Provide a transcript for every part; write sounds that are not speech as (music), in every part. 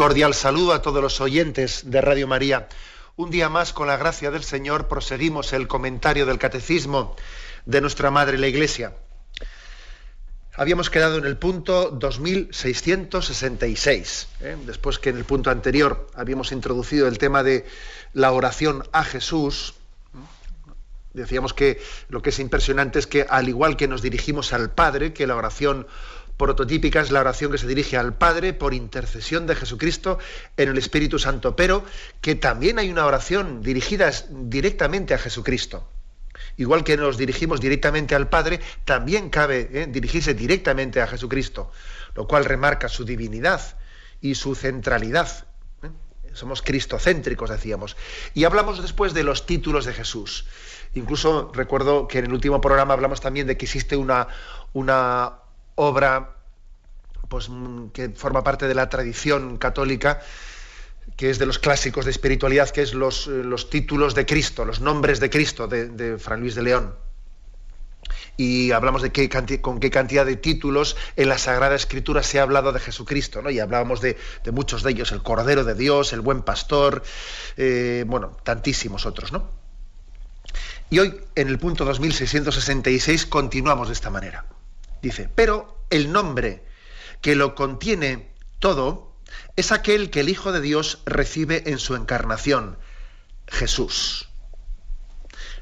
Cordial saludo a todos los oyentes de Radio María. Un día más, con la gracia del Señor, proseguimos el comentario del Catecismo de nuestra Madre la Iglesia. Habíamos quedado en el punto 2666, ¿eh? después que en el punto anterior habíamos introducido el tema de la oración a Jesús. Decíamos que lo que es impresionante es que al igual que nos dirigimos al Padre, que la oración prototípica es la oración que se dirige al Padre por intercesión de Jesucristo en el Espíritu Santo, pero que también hay una oración dirigida directamente a Jesucristo. Igual que nos dirigimos directamente al Padre, también cabe ¿eh? dirigirse directamente a Jesucristo, lo cual remarca su divinidad y su centralidad. ¿eh? Somos cristocéntricos, decíamos. Y hablamos después de los títulos de Jesús. Incluso recuerdo que en el último programa hablamos también de que existe una, una obra pues, mm, que forma parte de la tradición católica, que es de los clásicos de espiritualidad, que es los, eh, los títulos de Cristo, los nombres de Cristo de, de Fran Luis de León. Y hablamos de qué con qué cantidad de títulos en la Sagrada Escritura se ha hablado de Jesucristo, ¿no? Y hablábamos de, de muchos de ellos, el Cordero de Dios, el Buen Pastor, eh, bueno, tantísimos otros, ¿no? Y hoy, en el punto 2666, continuamos de esta manera. Dice, pero el nombre que lo contiene todo es aquel que el Hijo de Dios recibe en su encarnación, Jesús.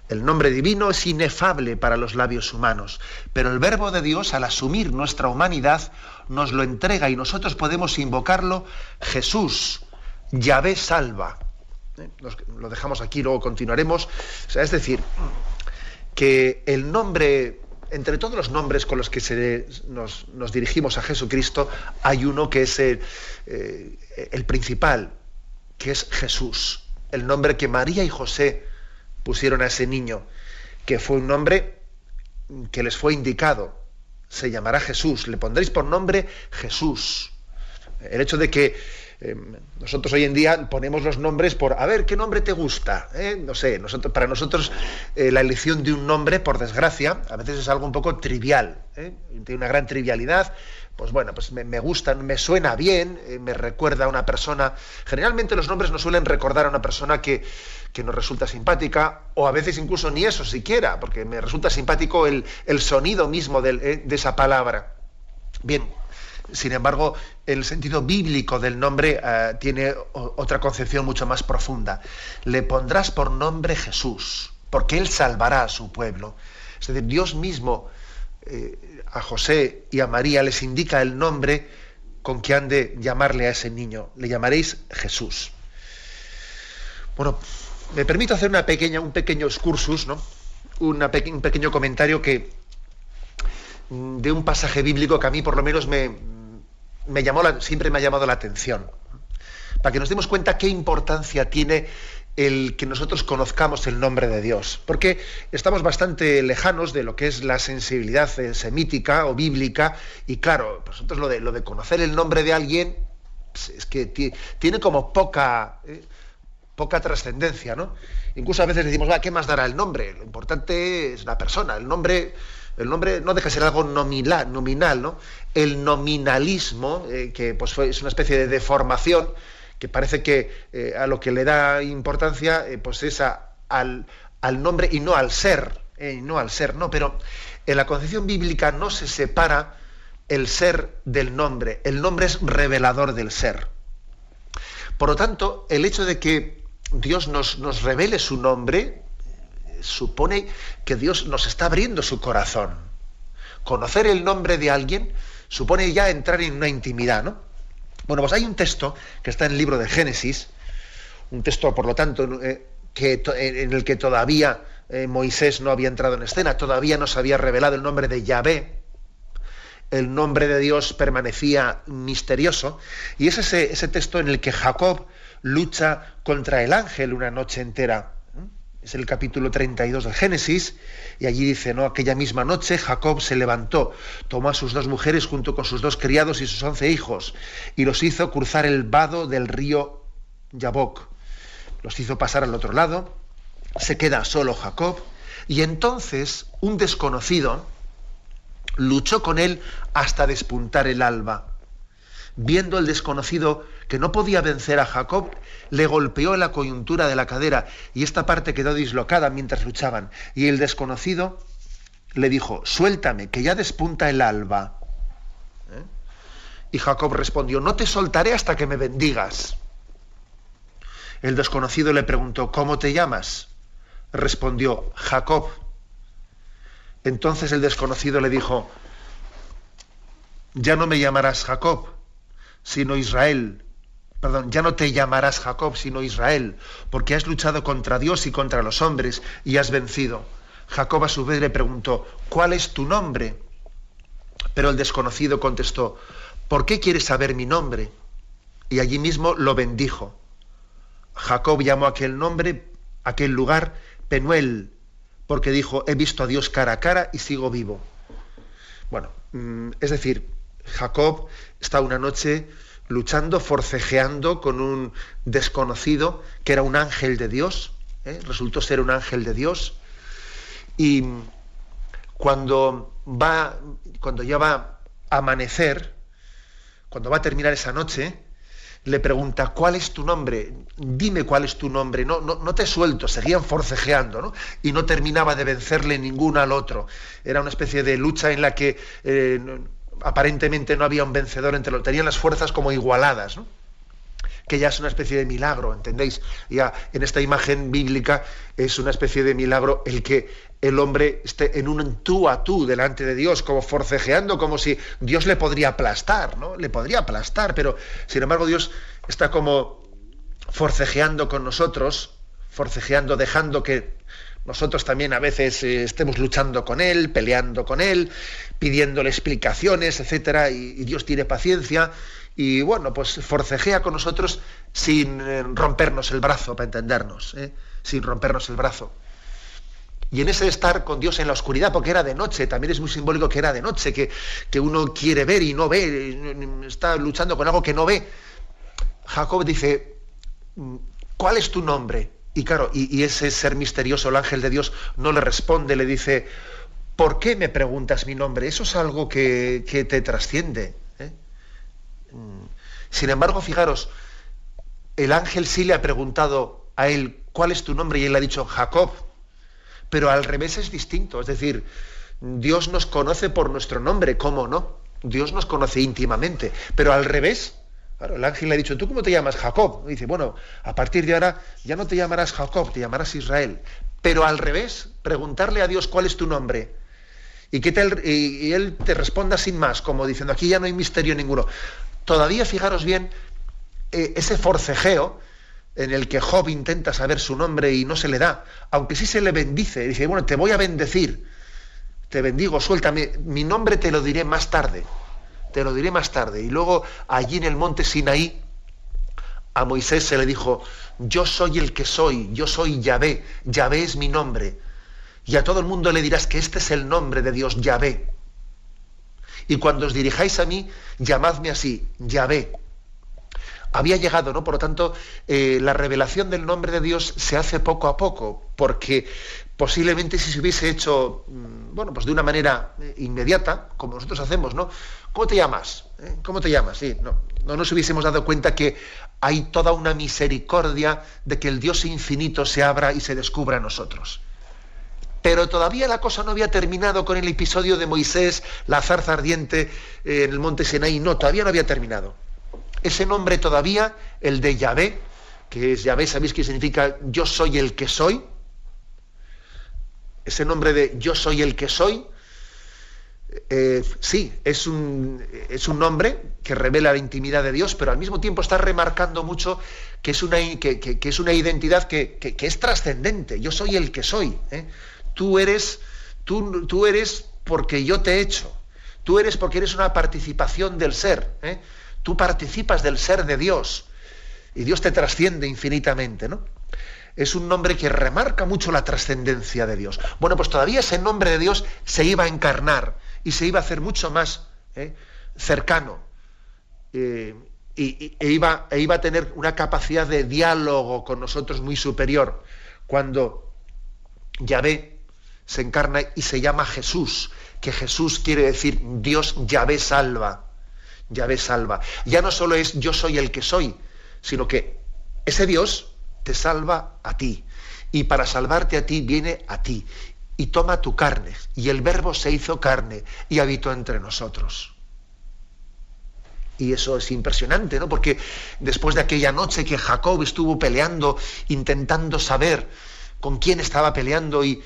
El nombre divino es inefable para los labios humanos, pero el Verbo de Dios, al asumir nuestra humanidad, nos lo entrega y nosotros podemos invocarlo Jesús, Yahvé salva. ¿Eh? lo dejamos aquí, luego continuaremos. es decir, que el nombre entre todos los nombres con los que nos, dirigimos a Jesucristo, hay uno que es el, eh, el, principal, que es Jesús, el nombre que María y José pusieron a ese niño, que fue un nombre que les fue indicado, se llamará Jesús, le pondréis por nombre Jesús. El hecho de que eh, nosotros hoy en día ponemos los nombres por, a ver, ¿qué nombre te gusta? ¿Eh? No sé, nosotros, para nosotros eh, la elección de un nombre, por desgracia, a veces es algo un poco trivial, tiene una gran trivialidad, pues bueno, pues me, me gusta, me suena bien, me recuerda a una persona. Generalmente los nombres nos suelen recordar a una persona que, que nos resulta simpática, o a veces incluso ni eso siquiera, porque me resulta simpático el, el sonido mismo de esa palabra. Bien, sin embargo, el sentido bíblico del nombre eh, tiene otra concepción mucho más profunda. Le pondrás por nombre Jesús, porque Él salvará a su pueblo. Es decir, Dios mismo eh, a José y a María les indica el nombre con que han de llamarle a ese niño. Le llamaréis Jesús. Bueno, me permito hacer una pequeña, un pequeño excursus, ¿no? un pequeño comentario que mm, de un pasaje bíblico que a mí por lo menos me, me llamó siempre me ha llamado la atención. Para que nos demos cuenta qué importancia tiene el que nosotros conozcamos el nombre de Dios. Porque estamos bastante lejanos de lo que es la sensibilidad eh, semítica o bíblica. Y claro, nosotros lo de, lo de conocer el nombre de alguien pues, es que tiene como poca, eh, poca trascendencia, ¿no? Incluso a veces decimos, ¿qué más dará el nombre? Lo importante es la persona. El nombre el nombre no deja de ser algo nominal, nominal ¿no? El nominalismo, eh, que pues, es una especie de deformación, que parece que eh, a lo que le da importancia eh, pues es al, nombre y no al ser, no al ser, no, pero en la concepción bíblica no se separa el ser del nombre, el nombre es revelador del ser. Por lo tanto, el hecho de que Dios nos, nos revele su nombre, supone que Dios nos está abriendo su corazón. Conocer el nombre de alguien supone ya entrar en una intimidad, ¿no? Bueno, pues hay un texto que está en el libro de Génesis, un texto, por lo tanto, eh, que, en el que todavía eh, Moisés no había entrado en escena, todavía no se había revelado el nombre de Yahvé. el nombre de Dios permanecía misterioso. Y es ese texto en el que Jacob lucha contra el ángel una noche entera. Es el capítulo 32 del Génesis, y allí dice, ¿no? Aquella misma noche Jacob se levantó, tomó a sus dos mujeres junto con sus dos criados y sus once hijos, y los hizo cruzar el vado del río Yabok. Los hizo pasar al otro lado, se queda solo Jacob, y entonces un desconocido luchó con él hasta despuntar el alba. Viendo el desconocido que no podía vencer a Jacob, le golpeó en la coyuntura de la cadera y esta parte quedó dislocada mientras luchaban. Y el desconocido le dijo, suéltame, que ya despunta el alba. ¿Eh? Y Jacob respondió, no te soltaré hasta que me bendigas. El desconocido le preguntó, ¿cómo te llamas? Respondió, Jacob. Entonces el desconocido le dijo, ya no me llamarás Jacob, sino Israel. Perdón, ya no te llamarás Jacob, sino Israel, porque has luchado contra Dios y contra los hombres y has vencido. Jacob a su vez le preguntó, ¿cuál es tu nombre? Pero el desconocido contestó, ¿por qué quieres saber mi nombre? Y allí mismo lo bendijo. Jacob llamó aquel nombre, aquel lugar, Penuel, porque dijo, he visto a Dios cara a cara y sigo vivo. Bueno, mm, es decir, Jacob está una noche luchando, forcejeando con un desconocido que era un ángel de Dios, ¿eh? resultó ser un ángel de Dios, y cuando va, cuando ya va a amanecer, cuando va a terminar esa noche, le pregunta, ¿cuál es tu nombre? Dime cuál es tu nombre. No, no, no te suelto, seguían forcejeando, ¿no? Y no terminaba de vencerle ninguno al otro. Era una especie de lucha en la que eh, aparentemente no había un vencedor entre los, tenían las fuerzas como igualadas, ¿no? que ya es una especie de milagro, ¿entendéis? Ya en esta imagen bíblica es una especie de milagro el que el hombre esté en un tú a tú delante de Dios, como forcejeando, como si Dios le podría aplastar, ¿no? Le podría aplastar, pero sin embargo Dios está como forcejeando con nosotros, forcejeando, dejando que nosotros también a veces eh, estemos luchando con Él, peleando con Él, pidiéndole explicaciones, etcétera, y, Dios tiene paciencia y bueno, pues forcejea con nosotros sin eh, rompernos el brazo, para entendernos, ¿eh? sin rompernos el brazo. Y en ese estar con Dios en la oscuridad, porque era de noche, también es muy simbólico que era de noche, que, que uno quiere ver y no ve, está luchando con algo que no ve. Jacob dice, ¿cuál es tu nombre? Y claro, y, ese ser misterioso, el ángel de Dios, no le responde, le dice, ¿por qué me preguntas mi nombre? Eso es algo que, te trasciende. ¿eh? Mm. Sin embargo, fijaros, el ángel sí le ha preguntado a él, ¿cuál es tu nombre? Y él le ha dicho, Jacob. Pero al revés es distinto, es decir, Dios nos conoce por nuestro nombre, ¿cómo no? Dios nos conoce íntimamente, pero al revés, Claro, el ángel le ha dicho, ¿tú cómo te llamas Jacob? Y dice, bueno, a partir de ahora ya no te llamarás Jacob, te llamarás Israel. Pero al revés, preguntarle a Dios cuál es tu nombre. Y, que y, él te responda sin más, como diciendo, aquí ya no hay misterio ninguno. Todavía, fijaros bien, eh, ese forcejeo en el que Job intenta saber su nombre y no se le da, aunque sí se le bendice, dice, bueno, te voy a bendecir, te bendigo, suéltame, mi nombre te lo diré más tarde te lo diré más tarde. Y luego allí en el monte Sinaí, a Moisés se le dijo, yo soy el que soy, yo soy Yahvé, Yahvé es mi nombre. Y a todo el mundo le dirás que este es el nombre de Dios, Yahvé. Y cuando os dirijáis a mí, llamadme así, Yahvé. Había llegado, ¿no? Por lo tanto, eh, la revelación del nombre de Dios se hace poco a poco, porque posiblemente si se hubiese hecho, mm, bueno, pues de una manera eh, inmediata, como nosotros hacemos, ¿no? ¿Cómo te llamas? ¿Eh? ¿Cómo te llamas? Sí, no, no nos hubiésemos dado cuenta que hay toda una misericordia de que el Dios infinito se abra y se descubra a nosotros. Pero todavía la cosa no había terminado con el episodio de Moisés, la zarza ardiente eh, en el monte Sinaí. No, todavía no había terminado. Ese nombre todavía, el de Yahvé, que es Yahvé, ¿sabéis qué significa yo soy el que soy? Ese nombre de yo soy el que soy, eh, sí, es un, es un, nombre que revela la intimidad de Dios, pero al mismo tiempo está remarcando mucho que es una, que, es una identidad que, es trascendente. Yo soy el que soy. ¿eh? Tú, eres, tú, tú eres porque yo te he hecho. Tú eres porque eres una participación del ser. ¿eh? Tú participas del ser de Dios. Y Dios te trasciende infinitamente, ¿no? Es un nombre que remarca mucho la trascendencia de Dios. Bueno, pues todavía ese nombre de Dios se iba a encarnar y se iba a hacer mucho más ¿eh? cercano. Eh, y, e, iba, e iba a tener una capacidad de diálogo con nosotros muy superior. Cuando Yahvé se encarna y se llama Jesús, que Jesús quiere decir Dios Yahvé salva. Yahvé salva. Ya no solo es yo soy el que soy, sino que ese Dios te salva a ti. Y para salvarte a ti viene a ti. Y toma tu carne. Y el verbo se hizo carne y habitó entre nosotros. Y eso es impresionante, ¿no? Porque después de aquella noche que Jacob estuvo peleando, intentando saber con quién estaba peleando y,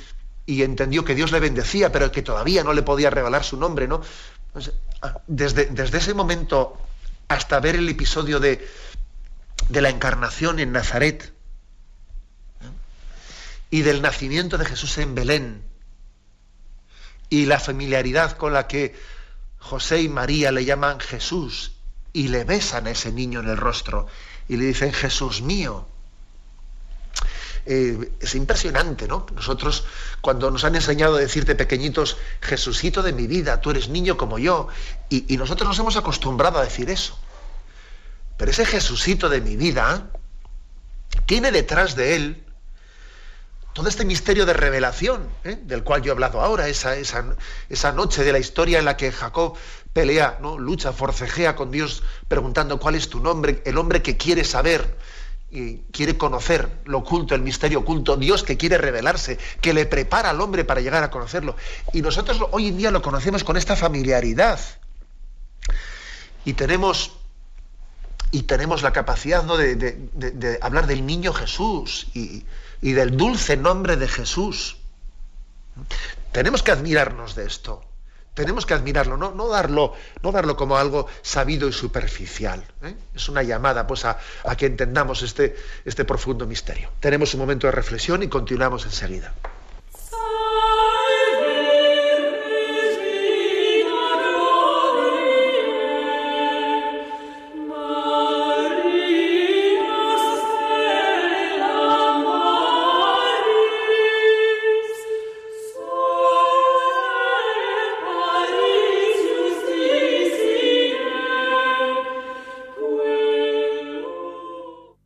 entendió que Dios le bendecía, pero que todavía no le podía revelar su nombre, ¿no? Ah, desde, desde ese momento hasta ver el episodio de, de la encarnación en Nazaret y del nacimiento de Jesús en Belén y la familiaridad con la que José y María le llaman Jesús y le besan a ese niño en el rostro y le dicen Jesús mío. Eh, es impresionante, ¿no? Nosotros, cuando nos han enseñado a decirte pequeñitos, Jesucito de mi vida, tú eres niño como yo, y, y nosotros nos hemos acostumbrado a decir eso. Pero ese Jesucito de mi vida tiene detrás de él todo este misterio de revelación, ¿eh? del cual yo he hablado ahora, esa, esa, esa, noche de la historia en la que Jacob pelea, ¿no? lucha, forcejea con Dios preguntando cuál es tu nombre, el hombre que quiere saber y quiere conocer lo oculto, el misterio oculto, Dios que quiere revelarse, que le prepara al hombre para llegar a conocerlo. Y nosotros hoy en día lo conocemos con esta familiaridad. Y tenemos y tenemos la capacidad ¿no? de, hablar del niño Jesús y, del dulce nombre de Jesús. Tenemos que admirarnos de esto. Tenemos que admirarlo, no, no darlo, no darlo como algo sabido y superficial. ¿eh? Es una llamada pues, a, a que entendamos este, este profundo misterio. Tenemos un momento de reflexión y continuamos enseguida.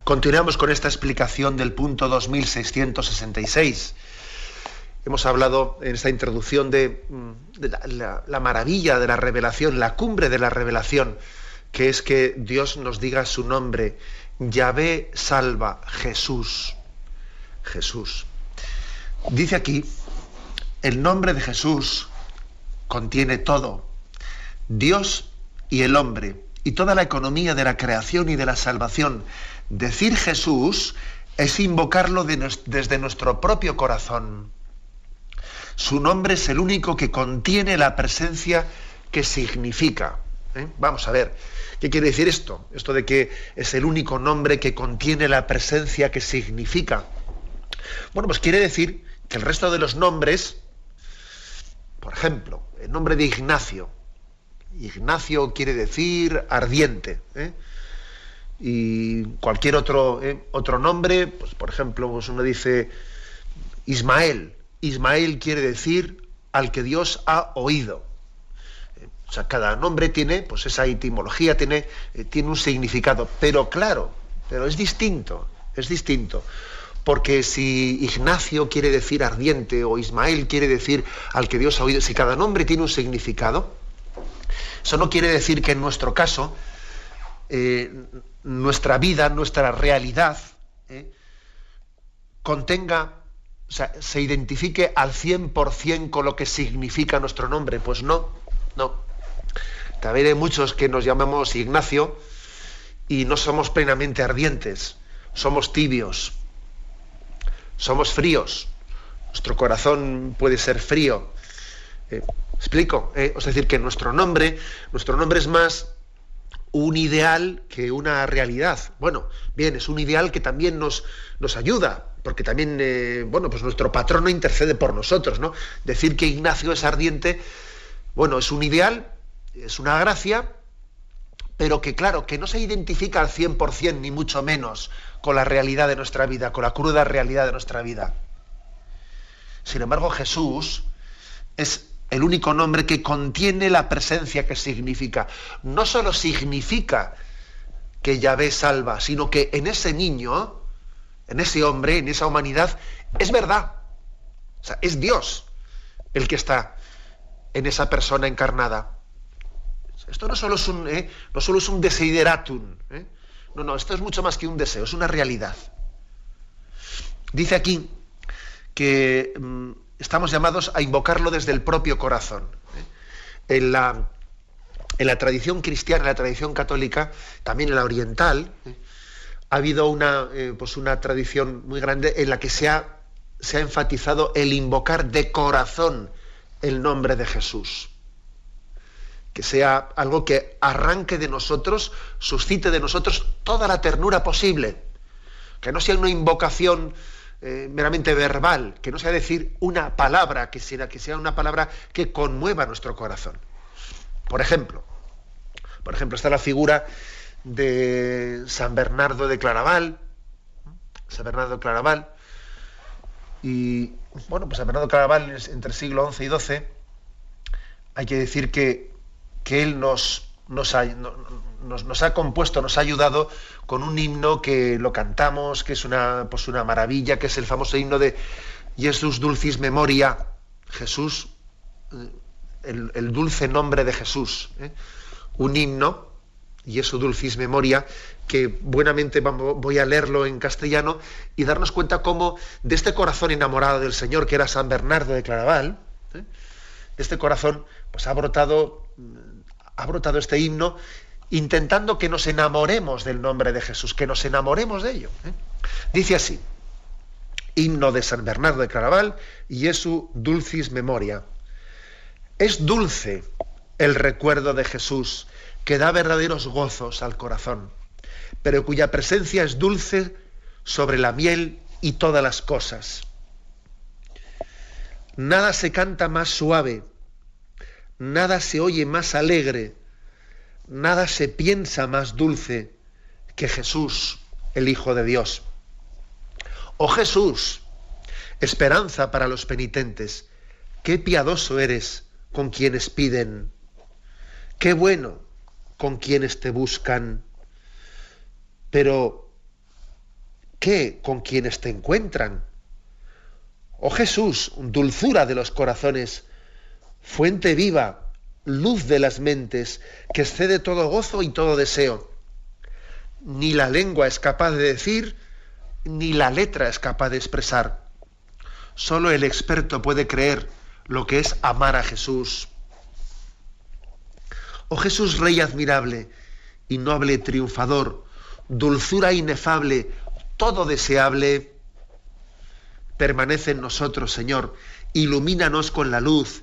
Continuamos con esta explicación del punto 2666. Hemos hablado en esta introducción de, mm, la, maravilla de la revelación, la cumbre de la revelación, que es que Dios nos diga su nombre. Yahvé salva, Jesús. Jesús. Dice aquí, el nombre de Jesús contiene todo. Dios y el hombre, y toda la economía de la creación y de la salvación Decir Jesús es invocarlo desde nuestro propio corazón. Su nombre es el único que contiene la presencia que significa. ¿eh? Vamos a ver, ¿qué quiere decir esto? Esto de que es el único nombre que contiene la presencia que significa. Bueno, pues quiere decir que el resto de los nombres, por ejemplo, el nombre de Ignacio, Ignacio quiere decir ardiente. ¿eh? Y cualquier otro, eh, otro nombre, pues por ejemplo, pues uno dice Ismael. Ismael quiere decir al que Dios ha oído. Eh, o sea, cada nombre tiene, pues esa etimología tiene, eh, tiene un significado, pero claro, pero es distinto, es distinto. Porque si Ignacio quiere decir ardiente o Ismael quiere decir al que Dios ha oído, si cada nombre tiene un significado, eso no quiere decir que en nuestro caso nuestra vida, nuestra realidad, ¿eh? contenga, o sea, se identifique al 100% con lo que significa nuestro nombre. Pues no, no. También hay muchos que nos llamamos Ignacio y no somos plenamente ardientes, somos tibios, somos fríos, nuestro corazón puede ser frío. Eh, ¿Explico? Eh, es decir, que nuestro nombre, nuestro nombre es más un ideal que una realidad. Bueno, bien, es un ideal que también nos, nos ayuda, porque también, eh, bueno, pues nuestro patrono intercede por nosotros, ¿no? Decir que Ignacio es ardiente, bueno, es un ideal, es una gracia, pero que claro, que no se identifica al 100% ni mucho menos con la realidad de nuestra vida, con la cruda realidad de nuestra vida. Sin embargo, Jesús es el único nombre que contiene la presencia que significa. No solo significa que Yahvé salva, sino que en ese niño, en ese hombre, en esa humanidad, es verdad. O sea, es Dios el que está en esa persona encarnada. Esto no solo es un, ¿eh? no solo es un desideratum. ¿eh? No, no, esto es mucho más que un deseo, es una realidad. Dice aquí que mm, estamos llamados a invocarlo desde el propio corazón. ¿eh? En, la, en, la, tradición cristiana, en la tradición católica, también en la oriental, ha habido una, pues una tradición muy grande en la que se ha, se ha enfatizado el invocar de corazón el nombre de Jesús que sea algo que arranque de nosotros, suscite de nosotros toda la ternura posible, que no sea una invocación eh, meramente verbal, que no sea decir una palabra, que sea, que sea una palabra que conmueva nuestro corazón. Por ejemplo, por ejemplo, está la figura de San Bernardo de Claraval, San Bernardo de Claraval, y bueno, pues San Bernardo de Claraval entre el siglo XI y XII, hay que decir que que Él nos, nos, nos, ha compuesto, nos ha ayudado con un himno que lo cantamos, que es una, pues una maravilla, que es el famoso himno de Jesús Dulcis Memoria, Jesús, eh, el, dulce nombre de Jesús. ¿eh? Un himno, Jesús Dulcis Memoria, que buenamente voy a leerlo en castellano y darnos cuenta cómo de este corazón enamorado del Señor, que era San Bernardo de Claraval, ¿eh? este corazón pues ha brotado ha brotado este himno intentando que nos enamoremos del nombre de Jesús, que nos enamoremos de ello. ¿eh? Dice así, himno de San Bernardo de Claraval, su Dulcis Memoria. Es dulce el recuerdo de Jesús, que da verdaderos gozos al corazón, pero cuya presencia es dulce sobre la miel y todas las cosas. Nada se canta más suave, nada se oye más alegre, nada se piensa más dulce que Jesús, el Hijo de Dios. Oh Jesús, esperanza para los penitentes, qué piadoso eres con quienes piden, qué bueno con quienes te buscan, pero ¿qué con quienes te encuentran? Oh Jesús, dulzura de los corazones, fuente viva, luz de las mentes, que excede todo gozo y todo deseo. Ni la lengua es capaz de decir, ni la letra es capaz de expresar. Solo el experto puede creer lo que es amar a Jesús. Oh Jesús Rey admirable y noble triunfador, dulzura inefable, todo deseable, permanece en nosotros, Señor, ilumínanos con la luz,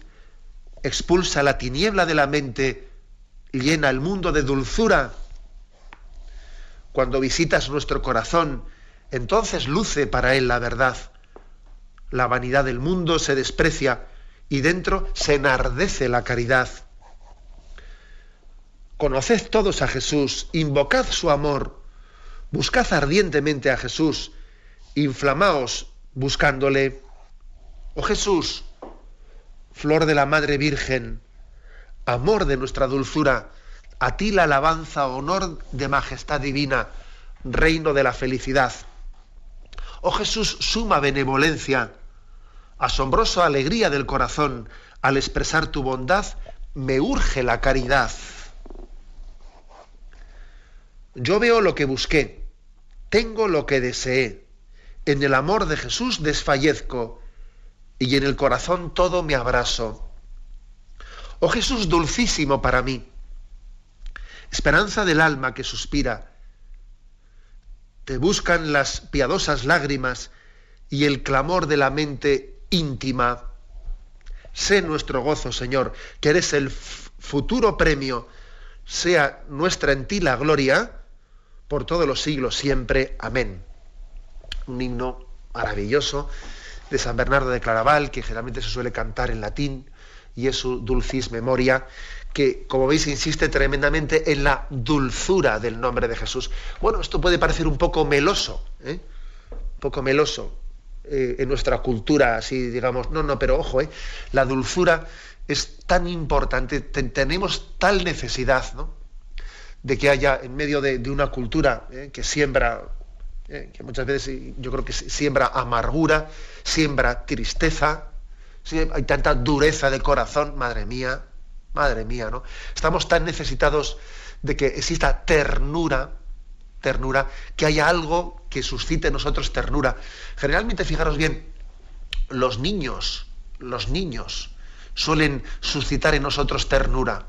expulsa la tiniebla de la mente, llena el mundo de dulzura. Cuando visitas nuestro corazón, entonces luce para él la verdad. La vanidad del mundo se desprecia y dentro se enardece la caridad. Conoced todos a Jesús, invocad su amor, buscad ardientemente a Jesús, inflamaos buscándole. Oh Jesús, flor de la Madre Virgen, amor de nuestra dulzura, a ti la alabanza, honor de majestad divina, reino de la felicidad. Oh Jesús, suma benevolencia, asombrosa alegría del corazón, al expresar tu bondad, me urge la caridad. Yo veo lo que busqué, tengo lo que deseé, en el amor de Jesús desfallezco, y en el corazón todo me abrazo. Oh Jesús dulcísimo para mí, esperanza del alma que suspira, te buscan las piadosas lágrimas y el clamor de la mente íntima. Sé nuestro gozo, Señor, que eres el futuro premio, sea nuestra en ti la gloria, por todos los siglos siempre. Amén. Un himno maravilloso de San Bernardo de Claraval, que generalmente se suele cantar en latín, y es su dulcis memoria, que, como veis, insiste tremendamente en la dulzura del nombre de Jesús. Bueno, esto puede parecer un poco meloso, ¿eh? un poco meloso eh, en nuestra cultura, así digamos, no, no, pero ojo, ¿eh? la dulzura es tan importante, tenemos tal necesidad, ¿no? de que haya en medio de, una cultura ¿eh? que siembra, que muchas veces yo creo que siembra amargura, siembra tristeza, hay tanta dureza de corazón, madre mía, Madre mía, ¿no? Estamos tan necesitados de que exista ternura, ternura, que haya algo que suscite en nosotros ternura. Generalmente, fijaros bien, los niños, los niños suelen suscitar en nosotros ternura.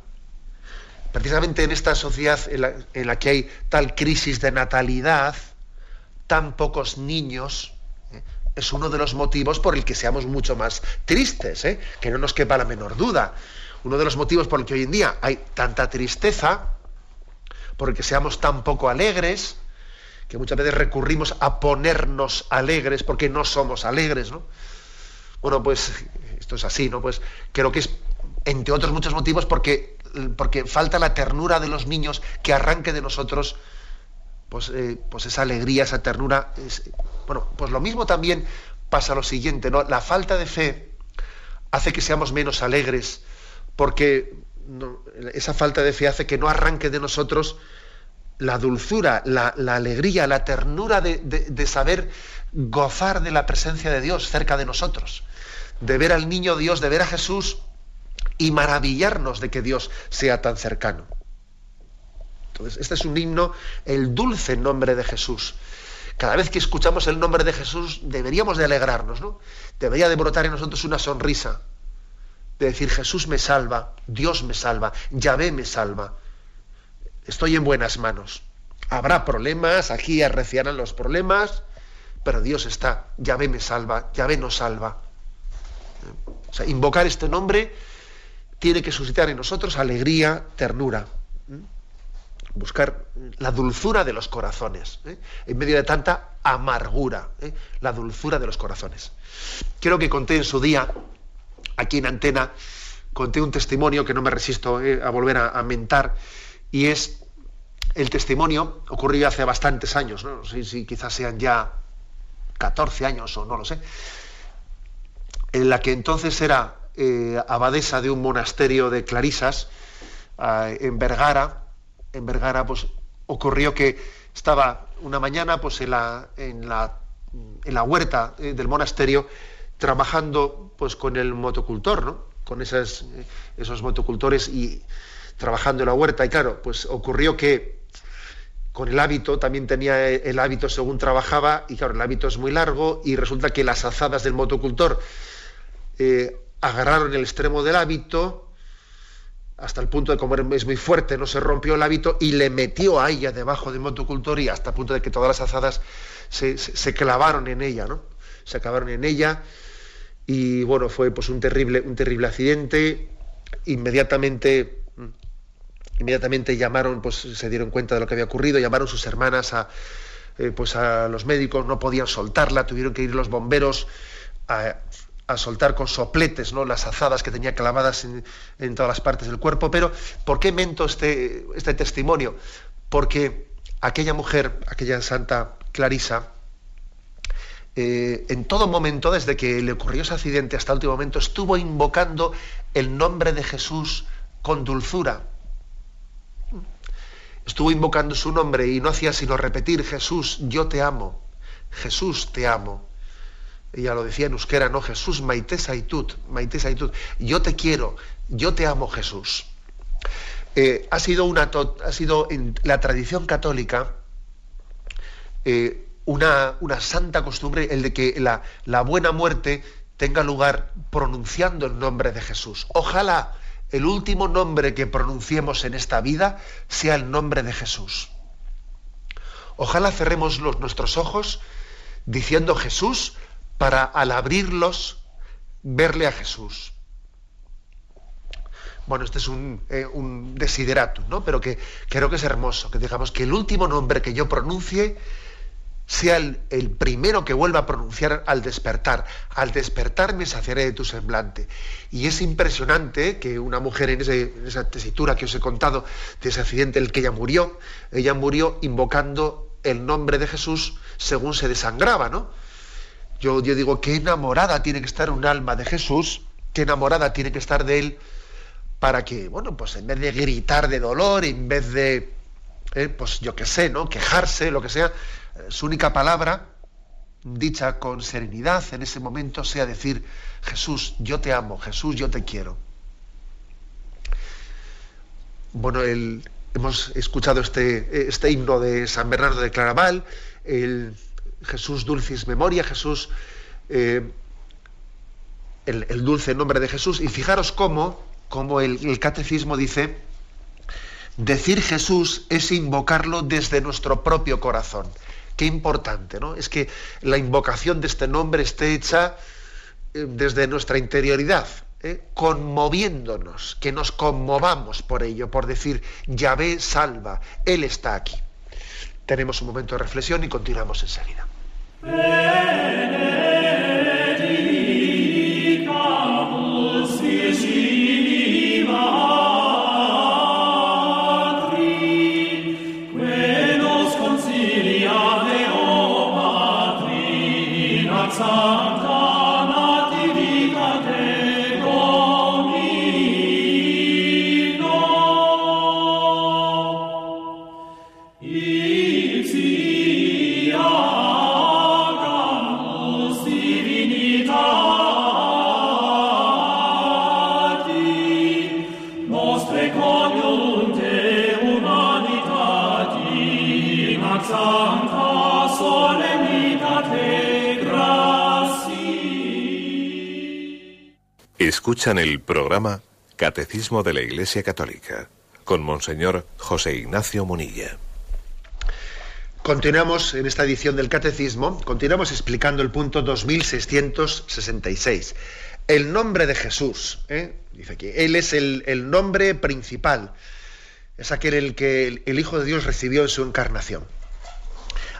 Precisamente en esta sociedad en la, que hay tal crisis de natalidad, tan pocos niños, ¿eh? es uno de los motivos por el que seamos mucho más tristes, ¿eh? que no nos quepa la menor duda uno de los motivos por el que hoy en día hay tanta tristeza, por que seamos tan poco alegres, que muchas veces recurrimos a ponernos alegres porque no somos alegres, ¿no? Bueno, pues esto es así, ¿no? Pues creo que es, entre otros muchos motivos, porque, porque falta la ternura de los niños que arranque de nosotros pues, eh, pues esa alegría, esa ternura. bueno, pues lo mismo también pasa lo siguiente, ¿no? La falta de fe hace que seamos menos alegres, porque esa falta de fe hace que no arranque de nosotros la dulzura, la, alegría, la ternura de, saber gozar de la presencia de Dios cerca de nosotros, de ver al niño Dios, de ver a Jesús y maravillarnos de que Dios sea tan cercano. Entonces, este es un himno, el dulce nombre de Jesús. Cada vez que escuchamos el nombre de Jesús deberíamos de alegrarnos, ¿no? Debería de brotar en nosotros una sonrisa, de decir Jesús me salva, Dios me salva, Yahvé me salva. Estoy en buenas manos. Habrá problemas, aquí arreciarán los problemas, pero Dios está, Yahvé me salva, Yahvé nos salva. O sea, invocar este nombre tiene que suscitar en nosotros alegría, ternura. Buscar la dulzura de los corazones, ¿eh? en medio de tanta amargura, ¿eh? la dulzura de los corazones. Creo que conté en su día aquí en Antena conté un testimonio que no me resisto eh, a volver a, mentar, y es el testimonio, ocurrió hace bastantes años, no, sé si quizás sean ya 14 años o no lo sé, en la que entonces era abadesa de un monasterio de clarisas eh, en Vergara. En Vergara, pues ocurrió que estaba una mañana pues, en, la, en, la, en la huerta del monasterio trabajando pues con el motocultor, ¿no? Con esas, esos motocultores y trabajando en la huerta. Y claro, pues ocurrió que con el hábito, también tenía el hábito según trabajaba, y claro, el hábito es muy largo, y resulta que las azadas del motocultor eh, agarraron el extremo del hábito, hasta el punto de como es muy fuerte, no se rompió el hábito, y le metió a ella debajo del motocultor, y hasta el punto de que todas las azadas se, se clavaron en ella, ¿no? Se acabaron en ella, y bueno, fue pues un terrible, un terrible accidente. Inmediatamente, inmediatamente llamaron, pues se dieron cuenta de lo que había ocurrido, llamaron sus hermanas a, eh, pues a los médicos, no podían soltarla, tuvieron que ir los bomberos a, soltar con sopletes ¿no? las azadas que tenía clavadas en, en, todas las partes del cuerpo. Pero, ¿por qué mento este, este testimonio? Porque aquella mujer, aquella santa Clarisa, eh, en todo momento, desde que le ocurrió ese accidente hasta el último momento, estuvo invocando el nombre de Jesús con dulzura. Estuvo invocando su nombre y no hacía sino repetir, Jesús, yo te amo, Jesús, te amo. Ella lo decía en euskera, no, Jesús, maite saitut, maite yo te quiero, yo te amo, Jesús. Eh, ha, sido una, ha sido en la tradición católica eh, una, santa costumbre el de que la, la buena muerte tenga lugar pronunciando el nombre de Jesús. Ojalá el último nombre que pronunciemos en esta vida sea el nombre de Jesús. Ojalá cerremos los, nuestros ojos diciendo Jesús para al abrirlos verle a Jesús. Bueno, este es un, eh, un desiderato, ¿no? Pero que creo que es hermoso, que digamos que el último nombre que yo pronuncie sea el, primero que vuelva a pronunciar al despertar. Al despertar me saciaré de tu semblante. Y es impresionante que una mujer en, esa tesitura que os he contado de ese accidente en el que ella murió, ella murió invocando el nombre de Jesús según se desangraba, ¿no? Yo, digo, qué enamorada tiene que estar un alma de Jesús, qué enamorada tiene que estar de Él, para que, bueno, pues en vez de gritar de dolor, en vez de, eh, pues yo qué sé, ¿no? Quejarse, lo que sea, su única palabra, dicha con serenidad en ese momento, sea decir, Jesús, yo te amo, Jesús, yo te quiero. Bueno, hemos escuchado este, este, himno de San Bernardo de Claraval, el Jesús Dulcis Memoria, Jesús, eh, el, dulce nombre de Jesús, y fijaros cómo, cómo el catecismo dice, decir Jesús es invocarlo desde nuestro propio corazón. Qué importante, ¿no? Es que la invocación de este nombre esté hecha eh, desde nuestra interioridad, ¿eh? conmoviéndonos, que nos conmovamos por ello, por decir, Yahvé salva, Él está aquí. Tenemos un momento de reflexión y continuamos enseguida. Hey. Escuchan el programa Catecismo de la Iglesia Católica con Monseñor José Ignacio Munilla. Continuamos en esta edición del Catecismo, continuamos explicando el punto 2666. El nombre de Jesús, ¿eh? dice aquí, Él es el, nombre principal, es aquel el que el Hijo de Dios recibió en su encarnación.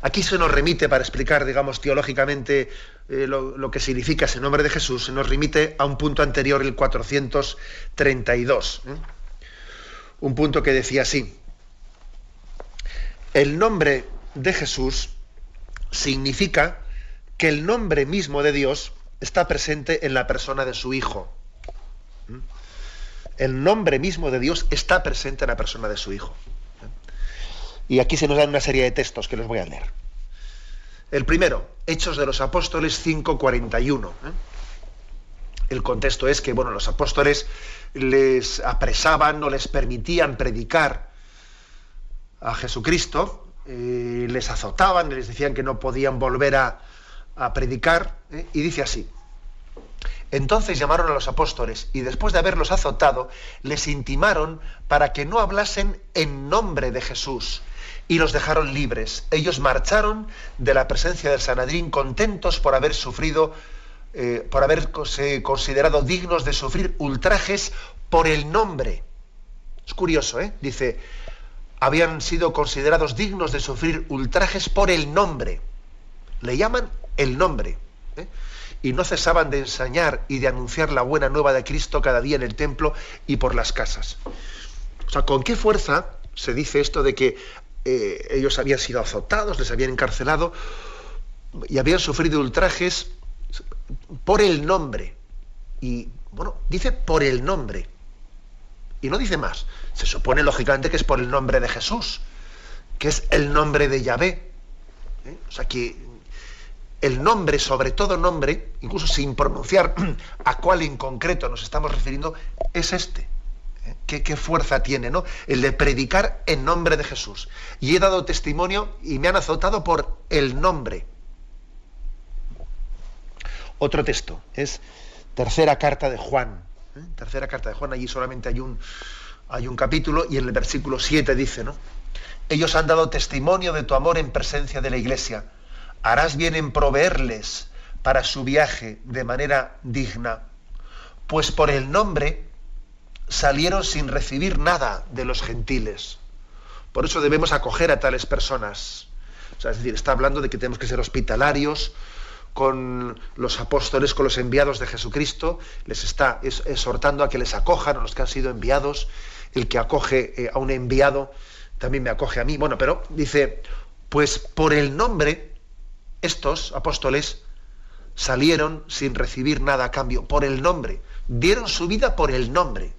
Aquí se nos remite, para explicar, digamos, teológicamente eh, lo, que significa ese nombre de Jesús, se nos remite a un punto anterior, el 432. ¿eh? Un punto que decía así. El nombre de Jesús significa que el nombre mismo de Dios está presente en la persona de su Hijo. El nombre mismo de Dios está presente en la persona de su Hijo. Y aquí se nos dan una serie de textos que los voy a leer. El primero, Hechos de los Apóstoles 5:41. ¿eh? El contexto es que bueno, los apóstoles les apresaban, no les permitían predicar a Jesucristo, eh, les azotaban, les decían que no podían volver a, predicar, ¿eh? y dice así. Entonces llamaron a los apóstoles y después de haberlos azotado, les intimaron para que no hablasen en nombre de Jesús y los dejaron libres. Ellos marcharon de la presencia del Sanadrín contentos por haber sufrido, eh, por haberse considerado dignos de sufrir ultrajes por el nombre. Es curioso, ¿eh? Dice, habían sido considerados dignos de sufrir ultrajes por el nombre. Le llaman el nombre. ¿eh? Y no cesaban de ensañar y de anunciar la buena nueva de Cristo cada día en el templo y por las casas. O sea, ¿con qué fuerza se dice esto de que eh, ellos habían sido azotados, les habían encarcelado y habían sufrido ultrajes por el nombre. Y bueno, dice por el nombre. Y no dice más. Se supone lógicamente que es por el nombre de Jesús, que es el nombre de Yahvé. ¿eh? O sea que el nombre, sobre todo nombre, incluso sin pronunciar (clears throat) a cuál en concreto nos estamos refiriendo, es este qué, fuerza tiene, ¿no? El de predicar en nombre de Jesús. Y he dado testimonio y me han azotado por el nombre. Otro texto es tercera carta de Juan. ¿eh? Tercera carta de Juan, allí solamente hay un, hay un capítulo y en el versículo 7 dice, ¿no? Ellos han dado testimonio de tu amor en presencia de la iglesia. Harás bien en proveerles para su viaje de manera digna, pues por el nombre salieron sin recibir nada de los gentiles. Por eso debemos acoger a tales personas, O sea, es decir, está hablando de que tenemos que ser hospitalarios con los apóstoles, con los enviados de Jesucristo, les está exhortando a que les acojan a los que han sido enviados. El que acoge eh, a un enviado también me acoge a mí. Bueno, pero dice, pues por el nombre, estos apóstoles salieron sin recibir nada a cambio, por el nombre, dieron su vida por el nombre.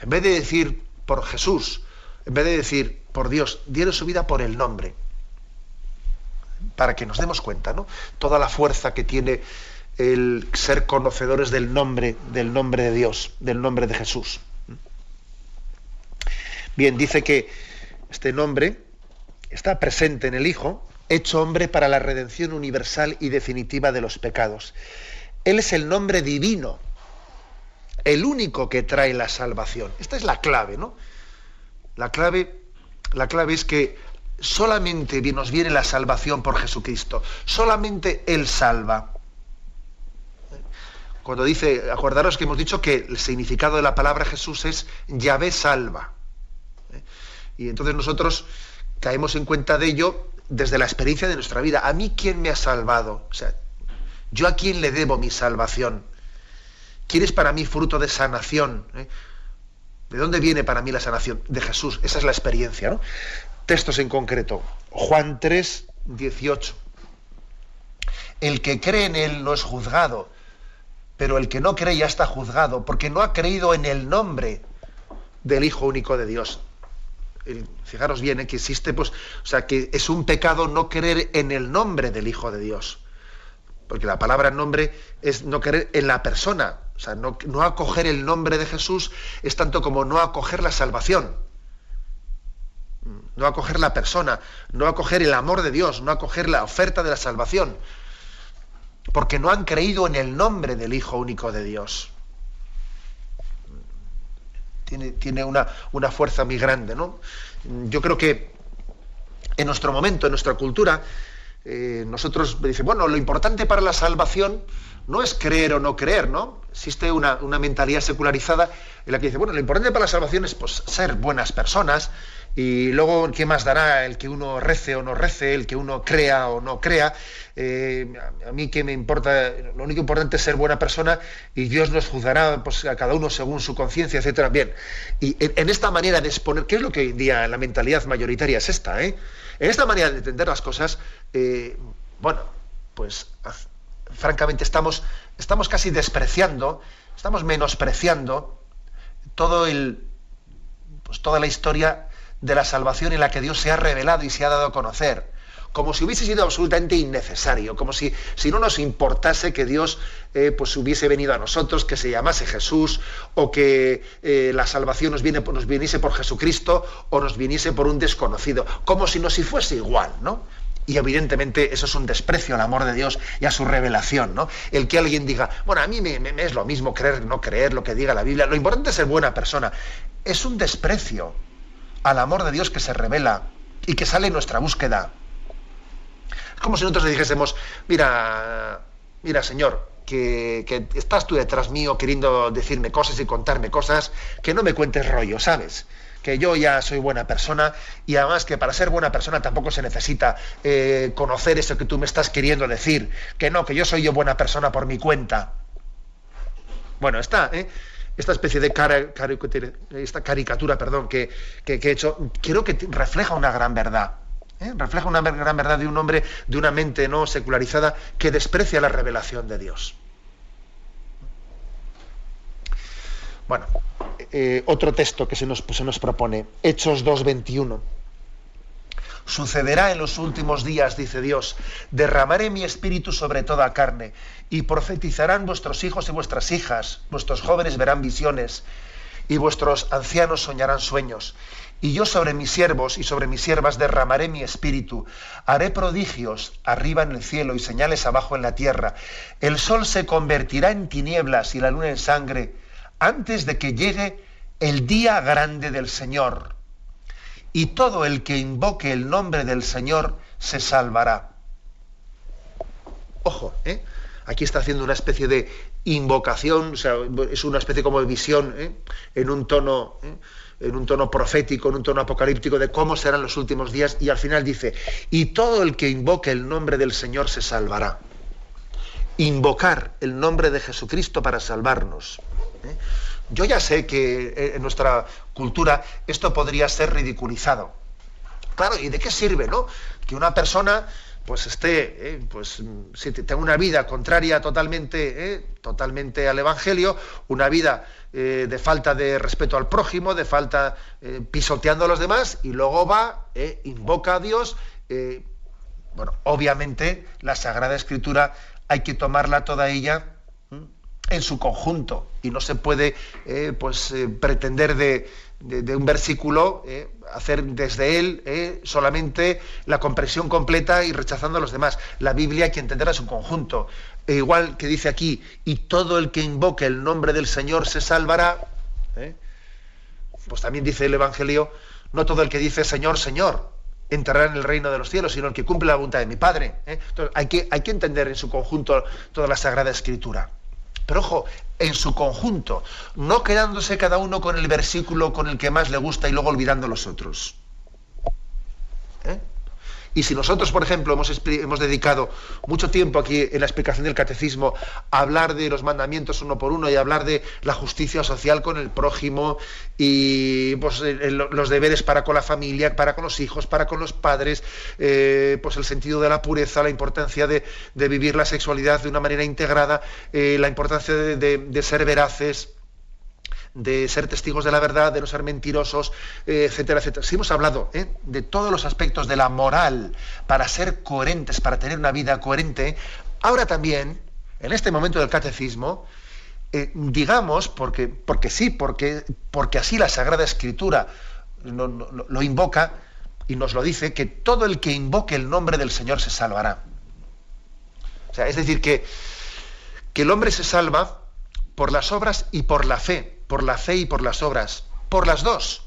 En vez de decir por Jesús, en vez de decir por Dios, dieron su vida por el nombre. Para que nos demos cuenta, ¿no? Toda la fuerza que tiene el ser conocedores del nombre, del nombre de Dios, del nombre de Jesús. Bien, dice que este nombre está presente en el Hijo, hecho hombre para la redención universal y definitiva de los pecados. Él es el nombre divino, el único que trae la salvación. Esta es la clave, ¿no? La clave, la clave es que solamente nos viene la salvación por Jesucristo. Solamente Él salva. Cuando dice, acordaros que hemos dicho que el significado de la palabra Jesús es Yahvé salva. Y entonces nosotros caemos en cuenta de ello desde la experiencia de nuestra vida. ¿A mí quién me ha salvado? O sea, ¿yo a quién le debo mi salvación? ¿Quién es para mí fruto de sanación? ¿Eh? ¿De dónde viene para mí la sanación? De Jesús. Esa es la experiencia. ¿no? Textos en concreto. Juan 3, 18. El que cree en Él no es juzgado, pero el que no cree ya está juzgado, porque no ha creído en el nombre del Hijo único de Dios. fijaros bien, ¿eh? que existe, pues, o sea, que es un pecado no creer en el nombre del Hijo de Dios. Porque la palabra nombre es no creer en la persona, o sea, no, acoger el nombre de Jesús es tanto como no acoger la salvación, no acoger la persona, no acoger el amor de Dios, no acoger la oferta de la salvación, porque no han creído en el nombre del Hijo único de Dios. Tiene, tiene una, una, fuerza muy grande, ¿no? Yo creo que en nuestro momento, en nuestra cultura, eh, nosotros dicen, bueno, lo importante para la salvación no es creer o no creer, ¿no? Existe una, mentalidad secularizada en la que dice, bueno, lo importante para la salvación es pues, ser buenas personas y luego, ¿qué más dará el que uno rece o no rece, el que uno crea o no crea? Eh, a mí qué me importa, lo único importante es ser buena persona y Dios nos juzgará pues, a cada uno según su conciencia, etcétera. Bien, y en, esta manera de exponer, ¿qué es lo que hoy en día la mentalidad mayoritaria es esta? Eh? En esta manera de entender las cosas, eh, bueno, pues francamente estamos, estamos casi despreciando, estamos menospreciando todo el, pues toda la historia de la salvación en la que Dios se ha revelado y se ha dado a conocer como si hubiese sido absolutamente innecesario, como si, si no nos importase que Dios eh, pues hubiese venido a nosotros, que se llamase Jesús, o que eh, la salvación nos, viene, nos viniese por Jesucristo o nos viniese por un desconocido, como si no si fuese igual, ¿no? Y evidentemente eso es un desprecio al amor de Dios y a su revelación, ¿no? El que alguien diga, bueno, a mí me, es lo mismo creer, no creer lo que diga la Biblia, lo importante es ser buena persona. Es un desprecio al amor de Dios que se revela y que sale en nuestra búsqueda. Es como si nosotros le dijésemos, mira, mira, Señor, que, que, estás tú detrás mío queriendo decirme cosas y contarme cosas, que no me cuentes rollo, ¿sabes? Que yo ya soy buena persona y además que para ser buena persona tampoco se necesita eh, conocer eso que tú me estás queriendo decir, que no, que yo soy yo buena persona por mi cuenta. Bueno, está, ¿eh? esta especie de cara, esta caricatura perdón, que, que, he hecho, creo que refleja una gran verdad. ¿eh? Refleja una gran verdad de un hombre, de una mente no secularizada, que desprecia la revelación de Dios. Bueno, eh, otro texto que se nos, se nos propone, Hechos 2.21. Sucederá en los últimos días, dice Dios, derramaré mi espíritu sobre toda carne, y profetizarán vuestros hijos y vuestras hijas, vuestros jóvenes verán visiones, y vuestros ancianos soñarán sueños. Y yo sobre mis siervos y sobre mis siervas derramaré mi espíritu, haré prodigios arriba en el cielo y señales abajo en la tierra. El sol se convertirá en tinieblas y la luna en sangre antes de que llegue el día grande del Señor. Y todo el que invoque el nombre del Señor se salvará. Ojo, ¿eh? aquí está haciendo una especie de invocación, o sea, es una especie como de visión, ¿eh? en un tono, ¿eh? en un tono profético, en un tono apocalíptico de cómo serán los últimos días y al final dice, y todo el que invoque el nombre del Señor se salvará. Invocar el nombre de Jesucristo para salvarnos. ¿Eh? Yo ya sé que eh, en nuestra cultura esto podría ser ridiculizado. Claro, ¿y de qué sirve, no? Que una persona pues esté, eh, pues si tenga una vida contraria totalmente, totalmente al Evangelio, una vida de falta de respeto al prójimo, de falta pisoteando a los demás, y luego va, invoca a Dios. bueno, obviamente la Sagrada Escritura hay que tomarla toda ella en su conjunto y no se puede pues pretender de, de, un versículo, eh, hacer desde él eh, solamente la comprensión completa y rechazando a los demás. La Biblia hay que entenderla en su conjunto. E igual que dice aquí, y todo el que invoque el nombre del Señor se salvará, eh, pues también dice el Evangelio, no todo el que dice Señor, Señor, entrará en el reino de los cielos, sino el que cumple la voluntad de mi Padre. Entonces, hay que, hay que entender en su conjunto toda la Sagrada Escritura. Pero ojo, en su conjunto, no quedándose cada uno con el versículo con el que más le gusta y luego olvidando los otros. Y si nosotros, por ejemplo, hemos, hemos, dedicado mucho tiempo aquí en la explicación del catecismo a hablar de los mandamientos uno por uno y a hablar de la justicia social con el prójimo y pues, los deberes para con la familia, para con los hijos, para con los padres, eh, pues el sentido de la pureza, la importancia de, vivir la sexualidad de una manera integrada, eh, la importancia de ser veraces, de ser testigos de la verdad, de no ser mentirosos, eh, etcétera, etcétera. Si hemos hablado ¿eh? de todos los aspectos de la moral para ser coherentes, para tener una vida coherente, ahora también, en este momento del catecismo, eh, digamos, porque, porque sí, porque, porque así la Sagrada Escritura lo, invoca y nos lo dice, que todo el que invoque el nombre del Señor se salvará. O sea, es decir, que, que el hombre se salva por las obras y por la fe por la fe y por las obras, por las dos.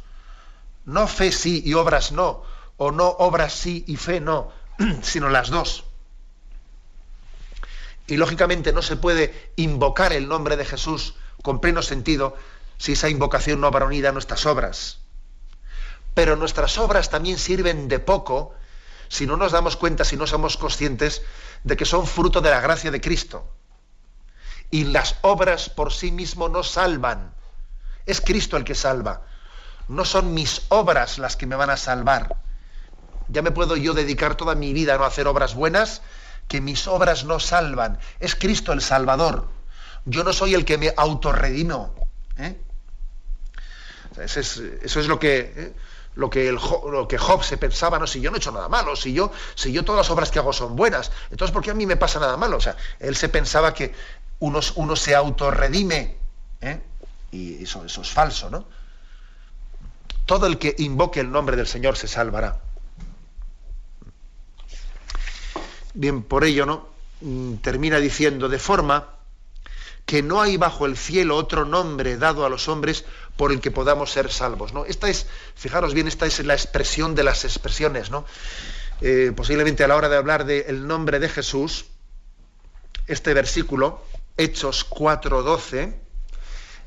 No fe sí y obras no, o no obras sí y fe no, (clears throat) sino las dos. Y lógicamente no se puede invocar el nombre de Jesús con pleno sentido si esa invocación no va unida a nuestras obras. Pero nuestras obras también sirven de poco si no nos damos cuenta, si no somos conscientes de que son fruto de la gracia de Cristo. Y las obras por sí mismo no salvan. Es Cristo el que salva. No son mis obras las que me van a salvar. Ya me puedo yo dedicar toda mi vida a no hacer obras buenas, que mis obras no salvan. Es Cristo el Salvador. Yo no soy el que me autorredimo. ¿eh? eso, es, lo que, ¿eh? lo, que el, lo que Job se pensaba, no, si yo no he hecho nada malo, si yo, si yo todas las obras que hago son buenas, entonces ¿por qué a mí me pasa nada malo? O sea, él se pensaba que uno, uno se autorredime. ¿eh? Y eso, eso es falso, ¿no? Todo el que invoque el nombre del Señor se salvará. Bien, por ello, ¿no? Mm, termina diciendo, de forma que no hay bajo el cielo otro nombre dado a los hombres por el que podamos ser salvos. ¿no? Esta es, fijaros bien, esta es la expresión de las expresiones, ¿no? Eh, posiblemente a la hora de hablar del nombre de Jesús, este versículo, Hechos 4.12,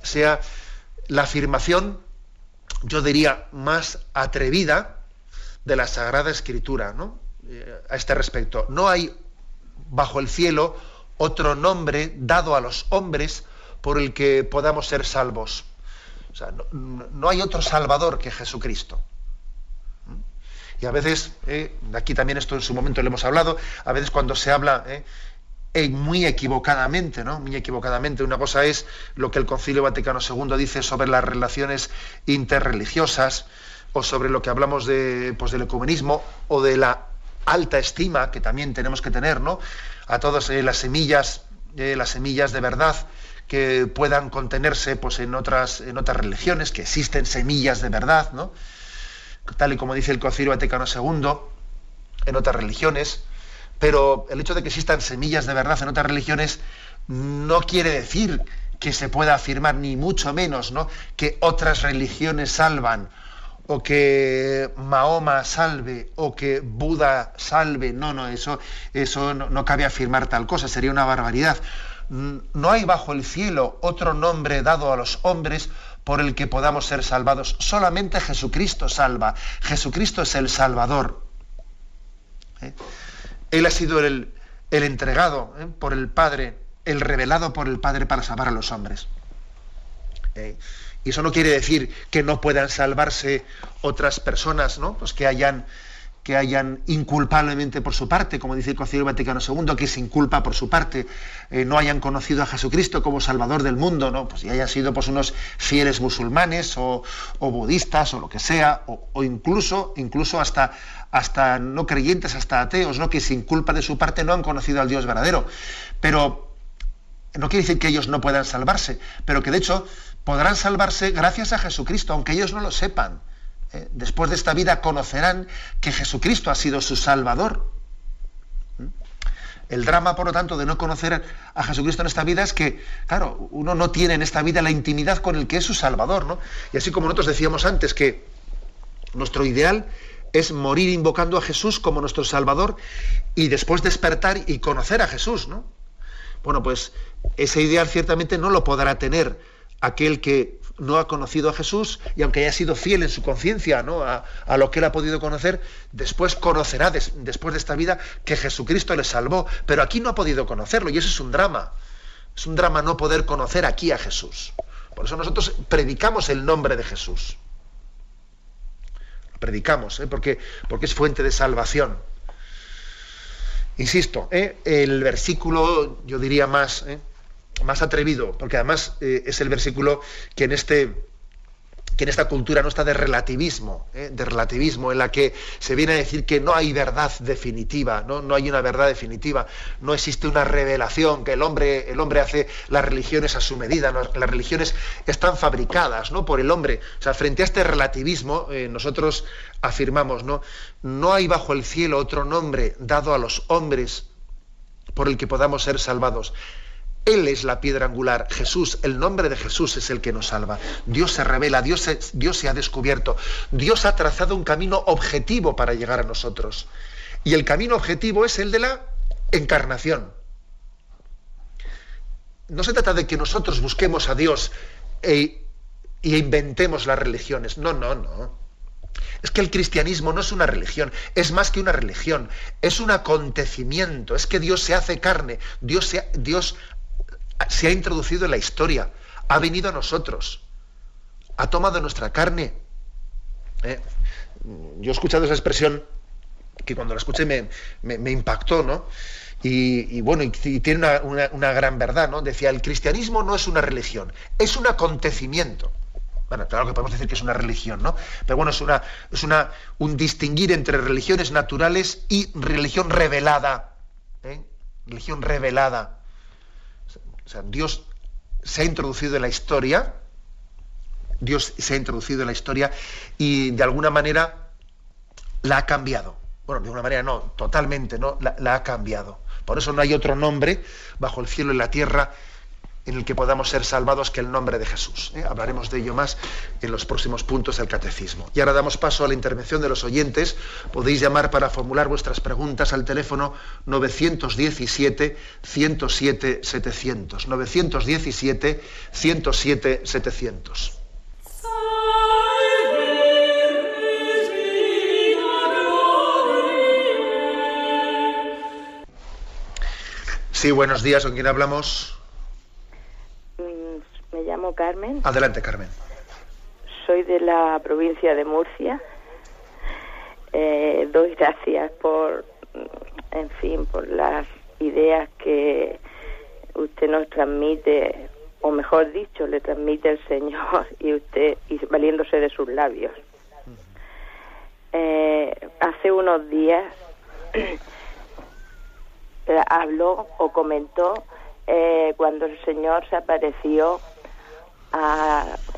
sea la afirmación, yo diría, más atrevida de la Sagrada Escritura, ¿no? Eh, a este respecto. No hay bajo el cielo otro nombre dado a los hombres por el que podamos ser salvos. O sea, no, hay otro Salvador que Jesucristo. ¿Mm? Y a veces, eh, aquí también esto en su momento lo hemos hablado, a veces cuando se habla eh, muy equivocadamente, ¿no? Muy equivocadamente. Una cosa es lo que el Concilio Vaticano II dice sobre las relaciones interreligiosas o sobre lo que hablamos de, pues, del ecumenismo o de la alta estima que también tenemos que tener, ¿no? A todas eh, las semillas, eh, las semillas de verdad que puedan contenerse pues, en, otras, en otras religiones, que existen semillas de verdad, ¿no? Tal y como dice el Concilio Vaticano II, en otras religiones pero el hecho de que existan semillas de verdad en otras religiones no quiere decir que se pueda afirmar, ni mucho menos, ¿no? que otras religiones salvan, o que Mahoma salve, o que Buda salve. No, no, eso, eso no, cabe afirmar tal cosa, sería una barbaridad. No hay bajo el cielo otro nombre dado a los hombres por el que podamos ser salvados. Solamente Jesucristo salva. Jesucristo es el Salvador. ¿Eh? Él ha sido el, entregado ¿eh? por el Padre, el revelado por el Padre para salvar a los hombres. ¿Eh? Y eso no quiere decir que no puedan salvarse otras personas, ¿no? Pues que hayan que hayan inculpablemente por su parte, como dice el Concilio Vaticano II, que se inculpa por su parte, eh, no hayan conocido a Jesucristo como Salvador del mundo, ¿no? Pues y hayan sido pues, unos fieles musulmanes o, budistas o lo que sea, o, incluso, incluso hasta, hasta no creyentes, hasta ateos, ¿no? que sin culpa de su parte no han conocido al Dios verdadero. Pero no quiere decir que ellos no puedan salvarse, pero que de hecho podrán salvarse gracias a Jesucristo, aunque ellos no lo sepan. Eh, después de esta vida conocerán que Jesucristo ha sido su Salvador. El drama, por lo tanto, de no conocer a Jesucristo en esta vida es que, claro, uno no tiene en esta vida la intimidad con el que es su Salvador, ¿no? Y así como nosotros decíamos antes que nuestro ideal es morir invocando a Jesús como nuestro Salvador y después despertar y conocer a Jesús, ¿no? Bueno, pues ese ideal ciertamente no lo podrá tener aquel que no ha conocido a Jesús y aunque haya sido fiel en su conciencia ¿no? a, lo que él ha podido conocer, después conocerá después de esta vida que Jesucristo le salvó, pero aquí no ha podido conocerlo y eso es un drama. Es un drama no poder conocer aquí a Jesús. Por eso nosotros predicamos el nombre de Jesús. predicamos, ¿eh? porque, porque es fuente de salvación. Insisto, ¿eh? el versículo, yo diría más, ¿eh? Más atrevido, porque además eh, es el versículo que en este que en esta cultura no está de relativismo, ¿eh? de relativismo, en la que se viene a decir que no hay verdad definitiva, ¿no? no hay una verdad definitiva, no existe una revelación, que el hombre, el hombre hace las religiones a su medida, las religiones están fabricadas ¿no? por el hombre. O sea, frente a este relativismo, eh, nosotros afirmamos, ¿no? no hay bajo el cielo otro nombre dado a los hombres por el que podamos ser salvados él es la piedra angular, Jesús, el nombre de Jesús es el que nos salva. Dios se revela, Dios se, Dios se ha descubierto, Dios ha trazado un camino objetivo para llegar a nosotros. Y el camino objetivo es el de la encarnación. No se trata de que nosotros busquemos a Dios e, inventemos las religiones. No, no, no. Es que el cristianismo no es una religión, es más que una religión, es un acontecimiento, es que Dios se hace carne, Dios, se, Dios se ha introducido en la historia, ha venido a nosotros, ha tomado nuestra carne. ¿eh? Yo he escuchado esa expresión que cuando la escuché me, impactó, ¿no? Y, bueno, y, tiene una, gran verdad, ¿no? Decía, el cristianismo no es una religión, es un acontecimiento. Bueno, claro que podemos decir que es una religión, ¿no? Pero bueno, es una, es una, un distinguir entre religiones naturales y religión revelada. ¿eh? Religión revelada. O sea, Dios se ha introducido en la historia, Dios se ha introducido en la historia y de alguna manera la ha cambiado. Bueno, de alguna manera no, totalmente, ¿no? La, la ha cambiado. Por eso no hay otro nombre bajo el cielo y la tierra en el que podamos ser salvados que el nombre de Jesús. ¿eh? Hablaremos de ello más en los próximos puntos del catecismo. Y ahora damos paso a la intervención de los oyentes. Podéis llamar para formular vuestras preguntas al teléfono 917 107 700. 917 107 700. Sí, buenos días. ¿Con quién hablamos? Llamo Carmen. Adelante, Carmen. Soy de la provincia de Murcia. Eh, doy gracias por, en fin, por las ideas que usted nos transmite, o mejor dicho, le transmite el Señor (laughs) y usted, y valiéndose de sus labios. Eh, hace unos días (clears throat) habló o comentó eh, cuando el Señor se apareció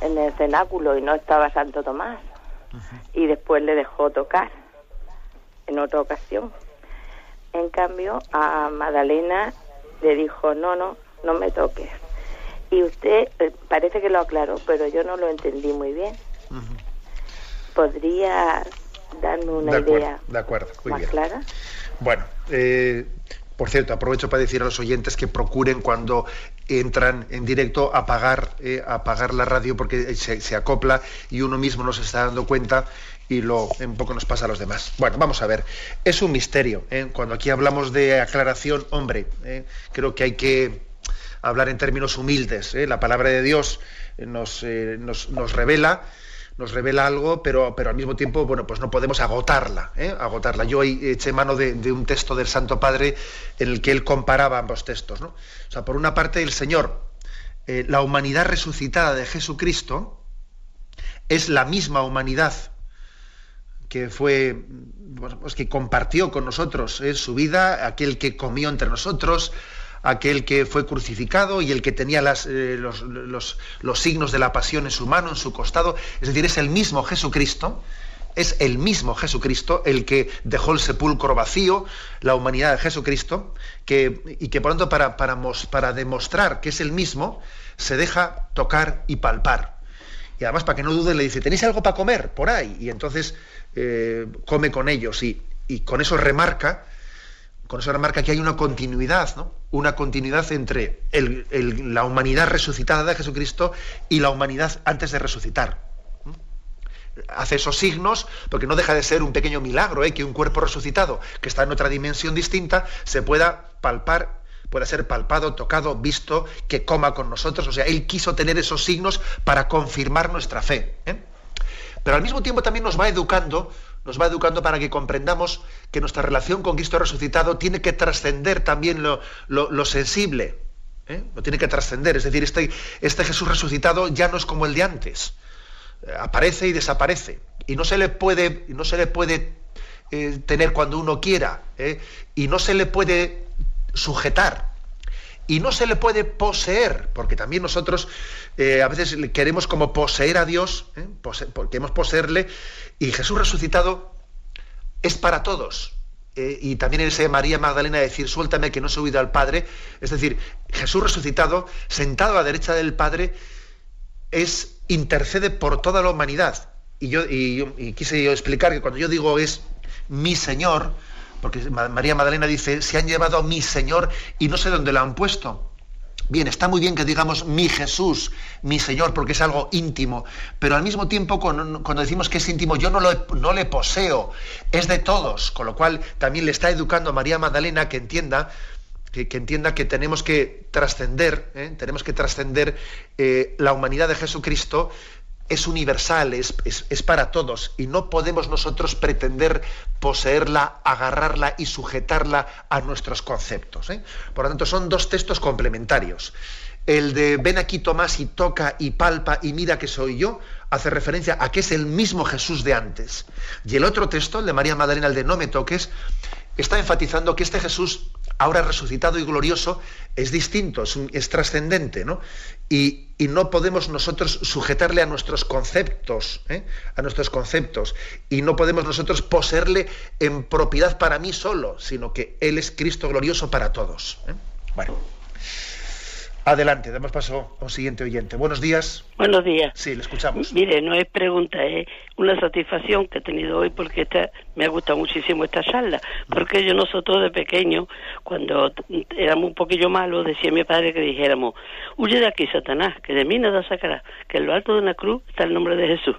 en el cenáculo y no estaba Santo Tomás. Y después le dejó tocar en otra ocasión. En cambio, a Magdalena le dijo, no, no, no me toques. Y usted eh, parece que lo aclaró, pero yo no lo entendí muy bien. ¿Podría darme una idea de acuerdo, más clara? Bueno, eh, Por cierto, aprovecho para decir a los oyentes que procuren cuando entran en directo apagar, eh, apagar la radio porque se, acopla y uno mismo no se está dando cuenta y lo un poco nos pasa a los demás. Bueno, vamos a ver. Es un misterio. ¿eh? Cuando aquí hablamos de aclaración, hombre, ¿eh? creo que hay que hablar en términos humildes. La palabra de Dios nos, nos, nos revela nos revela algo, pero, pero al mismo tiempo, bueno, pues no podemos agotarla, ¿eh? agotarla. Yo hoy eché mano de, un texto del Santo Padre en el que él comparaba ambos textos, ¿no? O sea, por una parte, el Señor, eh, la humanidad resucitada de Jesucristo, es la misma humanidad que fue, pues que compartió con nosotros ¿eh? su vida, aquel que comió entre nosotros, aquel que fue crucificado y el que tenía eh, los, signos de la pasión en su mano, en su costado. Es decir, es el mismo Jesucristo, es el mismo Jesucristo el que dejó el sepulcro vacío, la humanidad de Jesucristo, que, y que por tanto para, para, para demostrar que es el mismo, se deja tocar y palpar. Y además, para que no dude, le dice, ¿tenéis algo para comer por ahí? Y entonces eh, come con ellos y, y con eso remarca con eso remarca que hay una continuidad, ¿no? Una continuidad entre la humanidad resucitada de Jesucristo y la humanidad antes de resucitar. Hace esos signos, porque no deja de ser un pequeño milagro, ¿eh? que un cuerpo resucitado, que está en otra dimensión distinta, se pueda palpar, pueda ser palpado, tocado, visto, que coma con nosotros. O sea, Él quiso tener esos signos para confirmar nuestra fe. ¿eh? Pero al mismo tiempo también nos va educando nos va educando para que comprendamos que nuestra relación con Cristo resucitado tiene que trascender también lo, sensible. ¿eh? Lo tiene que trascender. Es decir, este, este, Jesús resucitado ya no es como el de antes. Eh, aparece y desaparece. Y no se le puede, no se le puede eh, tener cuando uno quiera. Y no se le puede sujetar y no se le puede poseer, porque también nosotros eh, a veces queremos como poseer a Dios, ¿eh? queremos poseerle, y Jesús resucitado es para todos. Eh, y también ese María Magdalena decir, suéltame que no he huido al Padre. Es decir, Jesús resucitado, sentado a la derecha del Padre, es intercede por toda la humanidad. Y yo y quise yo explicar que cuando yo digo es mi Señor, porque María Magdalena dice, se han llevado a mi Señor y no sé dónde lo han puesto. Bien, está muy bien que digamos mi Jesús, mi Señor, porque es algo íntimo, pero al mismo tiempo cuando, decimos que es íntimo, yo no, lo, no le poseo, es de todos, con lo cual también le está educando a María Magdalena que entienda que, entienda que tenemos que trascender, ¿eh? tenemos que trascender eh, la humanidad de Jesucristo es universal, es, es, para todos y no podemos nosotros pretender poseerla, agarrarla y sujetarla a nuestros conceptos. ¿eh? Por lo tanto, son dos textos complementarios. El de ven aquí Tomás y toca y palpa y mira que soy yo, hace referencia a que es el mismo Jesús de antes. Y el otro texto, el de María Magdalena, el de no me toques, está enfatizando que este Jesús, ahora resucitado y glorioso, es distinto, es, trascendente, ¿no? Y, no podemos nosotros sujetarle a nuestros conceptos, ¿eh? a nuestros conceptos, y no podemos nosotros poseerle en propiedad para mí solo, sino que Él es Cristo glorioso para todos. ¿eh? Bueno. Adelante, damos paso a un siguiente oyente. Buenos días. Buenos días. Sí, le escuchamos. Mire, no es pregunta, es una satisfacción que he tenido hoy porque esta, me ha gustado muchísimo esta charla. Porque yo nosotros de pequeño, cuando éramos un poquillo malos, decía mi padre que dijéramos, huye de aquí, Satanás, que de mí nada sacará, que en lo alto de una cruz está el nombre de Jesús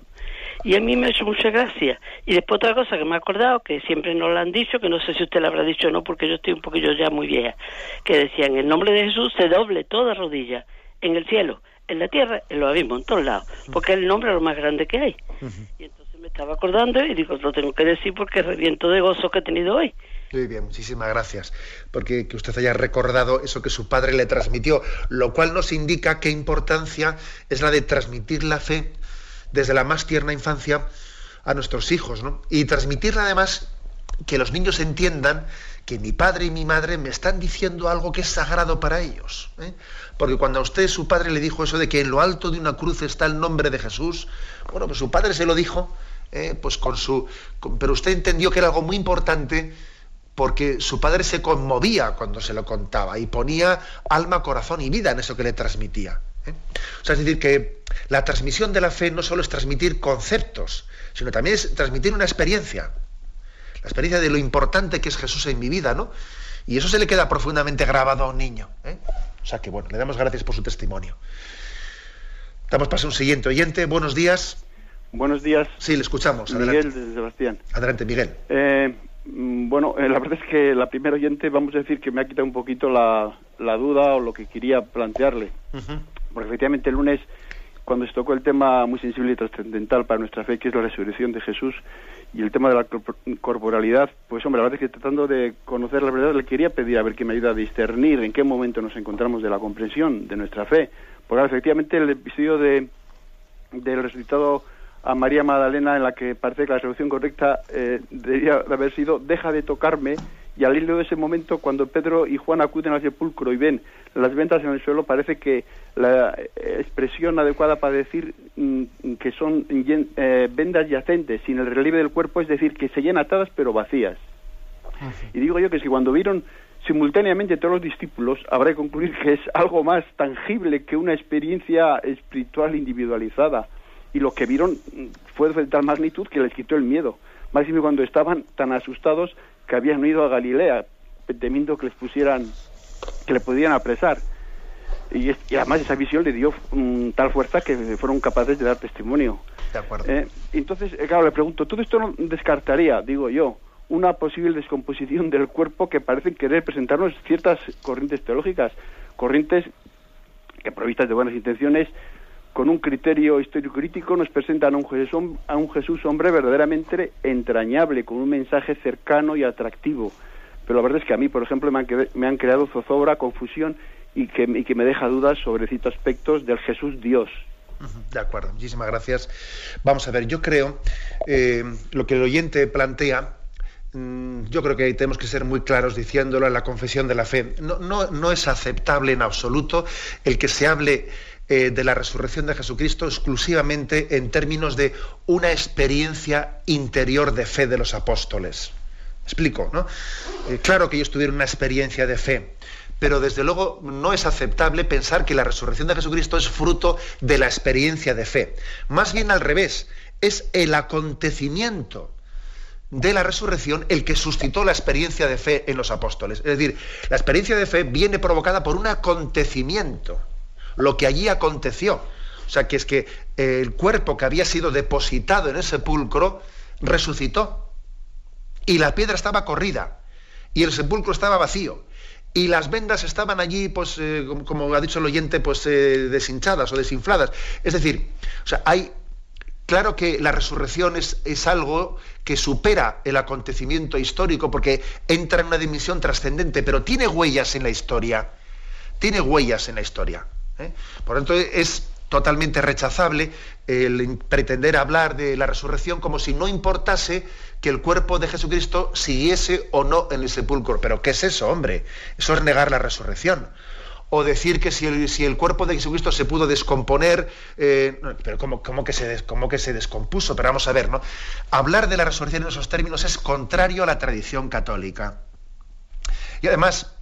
y a mí me ha hecho mucha gracia. Y después otra cosa que me ha acordado, que siempre nos lo han dicho, que no sé si usted lo habrá dicho o no, porque yo estoy un poquillo ya muy vieja, que decían, en el nombre de Jesús se doble toda rodilla, en el cielo, en la tierra, en lo abismos, en todos lados, porque es el nombre lo más grande que hay. Y entonces me estaba acordando y digo, lo tengo que decir porque reviento de gozo que he tenido hoy. Muy bien, muchísimas gracias. Porque que usted haya recordado eso que su padre le transmitió, lo cual nos indica qué importancia es la de transmitir la fe desde la más tierna infancia a nuestros hijos, ¿no? Y transmitirle además que los niños entiendan que mi padre y mi madre me están diciendo algo que es sagrado para ellos. ¿eh? Porque cuando a usted su padre le dijo eso de que en lo alto de una cruz está el nombre de Jesús, bueno, pues su padre se lo dijo, ¿eh? pues con su, pero usted entendió que era algo muy importante porque su padre se conmovía cuando se lo contaba y ponía alma, corazón y vida en eso que le transmitía. ¿Eh? O sea, es decir, que la transmisión de la fe no solo es transmitir conceptos, sino también es transmitir una experiencia. La experiencia de lo importante que es Jesús en mi vida, ¿no? Y eso se le queda profundamente grabado a un niño. ¿eh? O sea que bueno, le damos gracias por su testimonio. Damos paso a un siguiente oyente. Buenos días. Buenos días. Sí, le escuchamos. Adelante. Miguel de Sebastián. Adelante, Miguel. Eh, mm, bueno, eh, la verdad es que la primera oyente, vamos a decir que me ha quitado un poquito la, duda o lo que quería plantearle. Porque efectivamente el lunes, cuando se tocó el tema muy sensible y trascendental para nuestra fe, que es la resurrección de Jesús, y el tema de la corporalidad, pues hombre, la verdad es que tratando de conocer la verdad, le quería pedir a ver que me ayude a discernir en qué momento nos encontramos de la comprensión de nuestra fe. Porque efectivamente el episodio de, del resucitado a María Magdalena en la que parece que la solución correcta eh, debería haber sido deja de tocarme y al hilo de ese momento cuando Pedro y Juan acuden al sepulcro y ven las ventas en el suelo parece que la expresión adecuada para decir mm, que son eh, vendas yacentes sin el relieve del cuerpo es decir que se llenan atadas pero vacías. Y digo yo que si cuando vieron simultáneamente todos los discípulos habrá que concluir que es algo más tangible que una experiencia espiritual individualizada. Y lo que vieron fue de tal magnitud que les quitó el miedo. Máximo cuando estaban tan asustados que habían ido a Galilea, temiendo que les pusieran, que le pudieran apresar. Y, además esa visión le dio mm, tal fuerza que fueron capaces de dar testimonio. De acuerdo. Eh, entonces, eh, claro, le pregunto, ¿todo esto no descartaría, digo yo, una posible descomposición del cuerpo que parecen querer presentarnos ciertas corrientes teológicas, corrientes que provistas de buenas intenciones con un criterio histórico crítico nos presentan a un, Jesús, a un Jesús hombre verdaderamente entrañable, con un mensaje cercano y atractivo. Pero la verdad es que a mí, por ejemplo, me han, me han creado zozobra, confusión y que, y que me deja dudas sobre ciertos aspectos del Jesús Dios. De acuerdo, muchísimas gracias. Vamos a ver, yo creo eh, lo que el oyente plantea mm, yo creo que tenemos que ser muy claros diciéndolo en la confesión de la fe. No, no, no es aceptable en absoluto el que se hable eh, de la resurrección de Jesucristo exclusivamente en términos de una experiencia interior de fe de los apóstoles. explico, ¿no? Eh, claro que ellos tuvieron una experiencia de fe, pero desde luego no es aceptable pensar que la resurrección de Jesucristo es fruto de la experiencia de fe. Más bien al revés, es el acontecimiento de la resurrección el que suscitó la experiencia de fe en los apóstoles. Es decir, la experiencia de fe viene provocada por un acontecimiento lo que allí aconteció. O sea, que es que el cuerpo que había sido depositado en el sepulcro resucitó. Y la piedra estaba corrida. Y el sepulcro estaba vacío. Y las vendas estaban allí, pues, eh, como ha dicho el oyente, pues eh, deshinchadas o desinfladas. Es decir, o sea, hay. Claro que la resurrección es, es algo que supera el acontecimiento histórico porque entra en una dimensión trascendente, pero tiene huellas en la historia. Tiene huellas en la historia. ¿Eh? Por lo tanto, es totalmente rechazable el pretender hablar de la resurrección como si no importase que el cuerpo de Jesucristo siguiese o no en el sepulcro. Pero ¿qué es eso, hombre? Eso es negar la resurrección. O decir que si el, si el cuerpo de Jesucristo se pudo descomponer, eh, pero ¿cómo, que se, ¿cómo que se descompuso? Pero vamos a ver, ¿no? Hablar de la resurrección en esos términos es contrario a la tradición católica. Y además,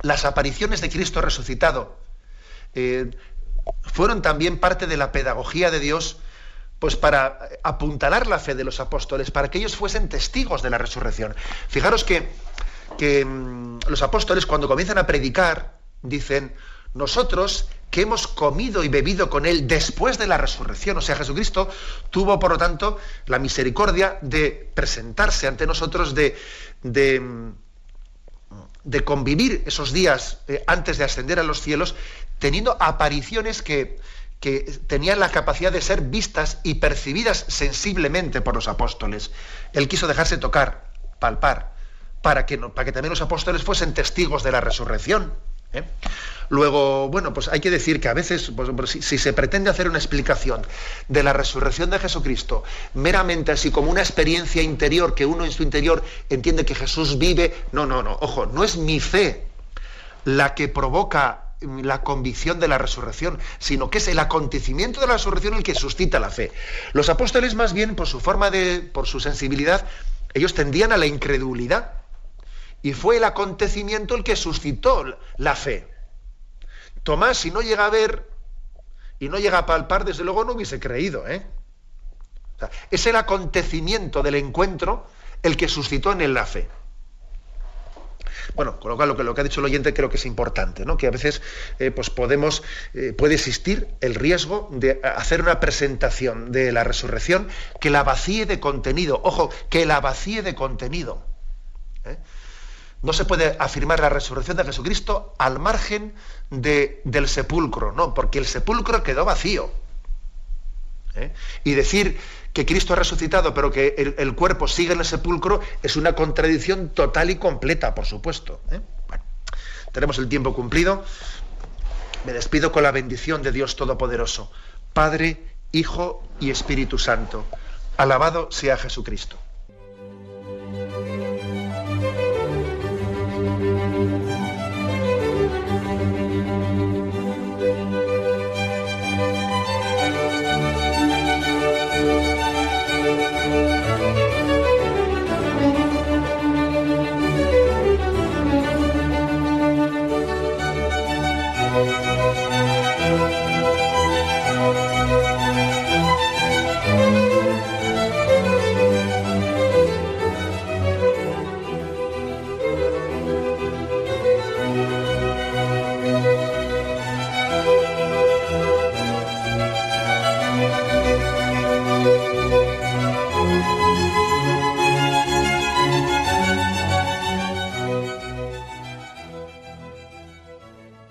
las apariciones de Cristo resucitado, eh, fueron también parte de la pedagogía de Dios pues para apuntalar la fe de los apóstoles, para que ellos fuesen testigos de la resurrección. Fijaros que, mm, los apóstoles cuando comienzan a predicar dicen, nosotros que hemos comido y bebido con Él después de la resurrección. O sea, Jesucristo tuvo, por lo tanto, la misericordia de presentarse ante nosotros, de, de, mm, de convivir esos días eh, antes de ascender a los cielos, teniendo apariciones que, tenían la capacidad de ser vistas y percibidas sensiblemente por los apóstoles. Él quiso dejarse tocar, palpar, para que, para que también los apóstoles fuesen testigos de la resurrección. ¿eh? Luego, bueno, pues hay que decir que a veces, pues, pues, si, si, se pretende hacer una explicación de la resurrección de Jesucristo meramente así como una experiencia interior, que uno en su interior entiende que Jesús vive, no, no, no, ojo, no es mi fe la que provoca la convicción de la resurrección, sino que es el acontecimiento de la resurrección el que suscita la fe. Los apóstoles más bien, por su forma de, por su sensibilidad, ellos tendían a la incredulidad. Y fue el acontecimiento el que suscitó la fe. Tomás, si no llega a ver y no llega a palpar, desde luego no hubiese creído. ¿eh? es el acontecimiento del encuentro el que suscitó en él la fe. Bueno, con lo cual lo que, lo que ha dicho el oyente creo que es importante, ¿no? Que a veces eh, pues podemos, eh, puede existir el riesgo de hacer una presentación de la resurrección que la vacíe de contenido. Ojo, que la vacíe de contenido. ¿eh? No se puede afirmar la resurrección de Jesucristo al margen de, del sepulcro, no, porque el sepulcro quedó vacío. Y decir que Cristo ha resucitado, pero que el, cuerpo sigue en el sepulcro, es una contradicción total y completa, por supuesto. ¿eh? Tenemos el tiempo cumplido. Me despido con la bendición de Dios Todopoderoso, Padre, Hijo y Espíritu Santo. Alabado sea Jesucristo.